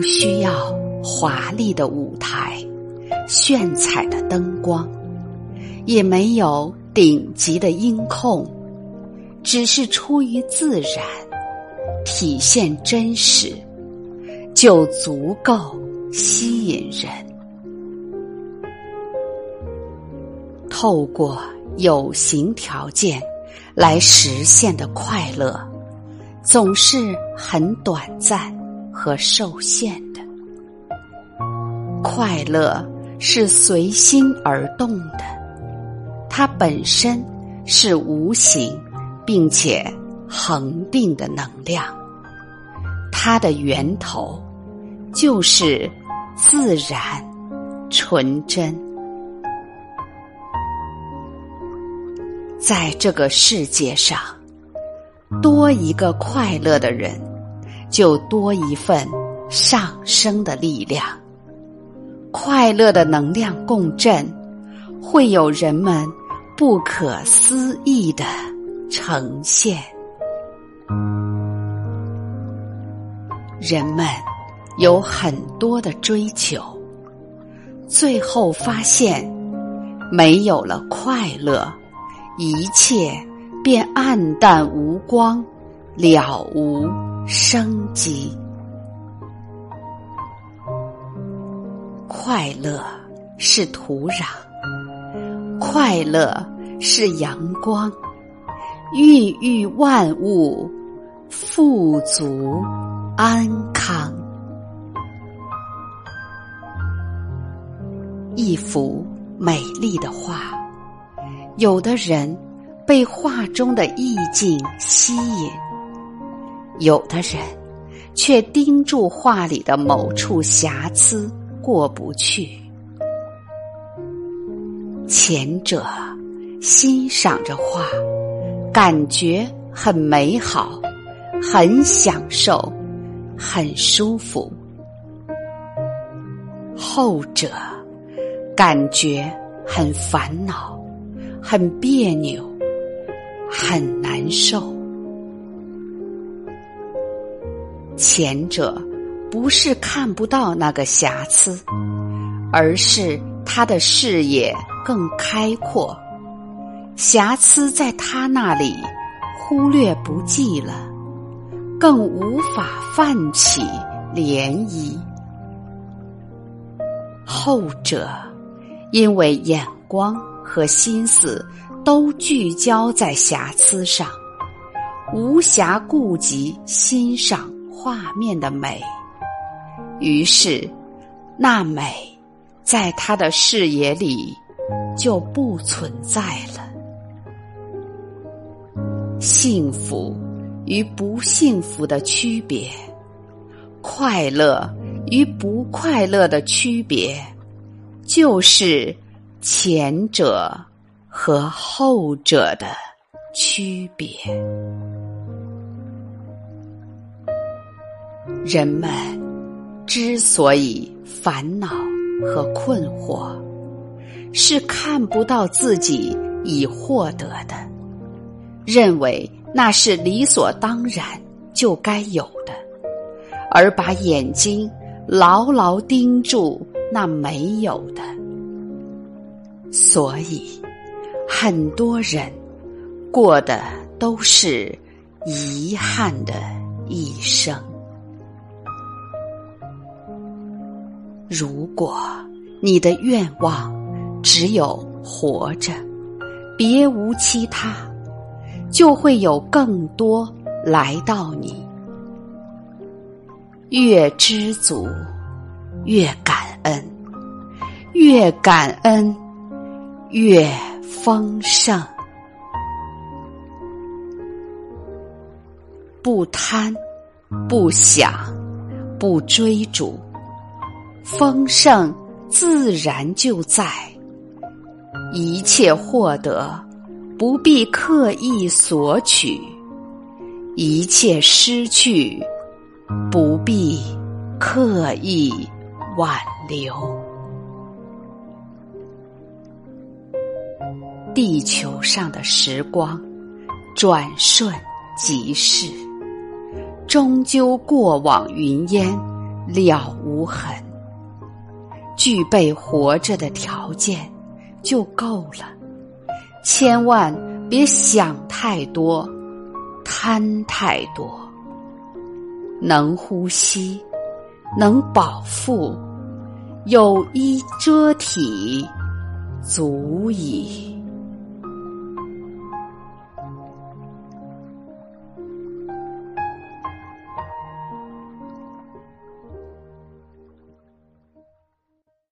不需要华丽的舞台、炫彩的灯光，也没有顶级的音控，只是出于自然，体现真实，就足够吸引人。透过有形条件来实现的快乐，总是很短暂。和受限的快乐是随心而动的，它本身是无形并且恒定的能量，它的源头就是自然纯真。在这个世界上，多一个快乐的人。就多一份上升的力量，快乐的能量共振，会有人们不可思议的呈现。人们有很多的追求，最后发现没有了快乐，一切便黯淡无光，了无。生机，快乐是土壤，快乐是阳光，孕育万物，富足安康。一幅美丽的画，有的人被画中的意境吸引。有的人却盯住画里的某处瑕疵过不去，前者欣赏着画，感觉很美好，很享受，很舒服；后者感觉很烦恼，很别扭，很难受。前者不是看不到那个瑕疵，而是他的视野更开阔，瑕疵在他那里忽略不计了，更无法泛起涟漪。后者因为眼光和心思都聚焦在瑕疵上，无暇顾及欣赏。画面的美，于是那美在他的视野里就不存在了。幸福与不幸福的区别，快乐与不快乐的区别，就是前者和后者的区别。人们之所以烦恼和困惑，是看不到自己已获得的，认为那是理所当然就该有的，而把眼睛牢牢盯住那没有的，所以很多人过的都是遗憾的一生。如果你的愿望只有活着，别无其他，就会有更多来到你。越知足，越感恩；越感恩，越丰盛。不贪，不想，不追逐。丰盛自然就在，一切获得不必刻意索取，一切失去不必刻意挽留。地球上的时光转瞬即逝，终究过往云烟。了无痕。具备活着的条件就够了，千万别想太多，贪太多。能呼吸，能饱腹，有衣遮体，足矣。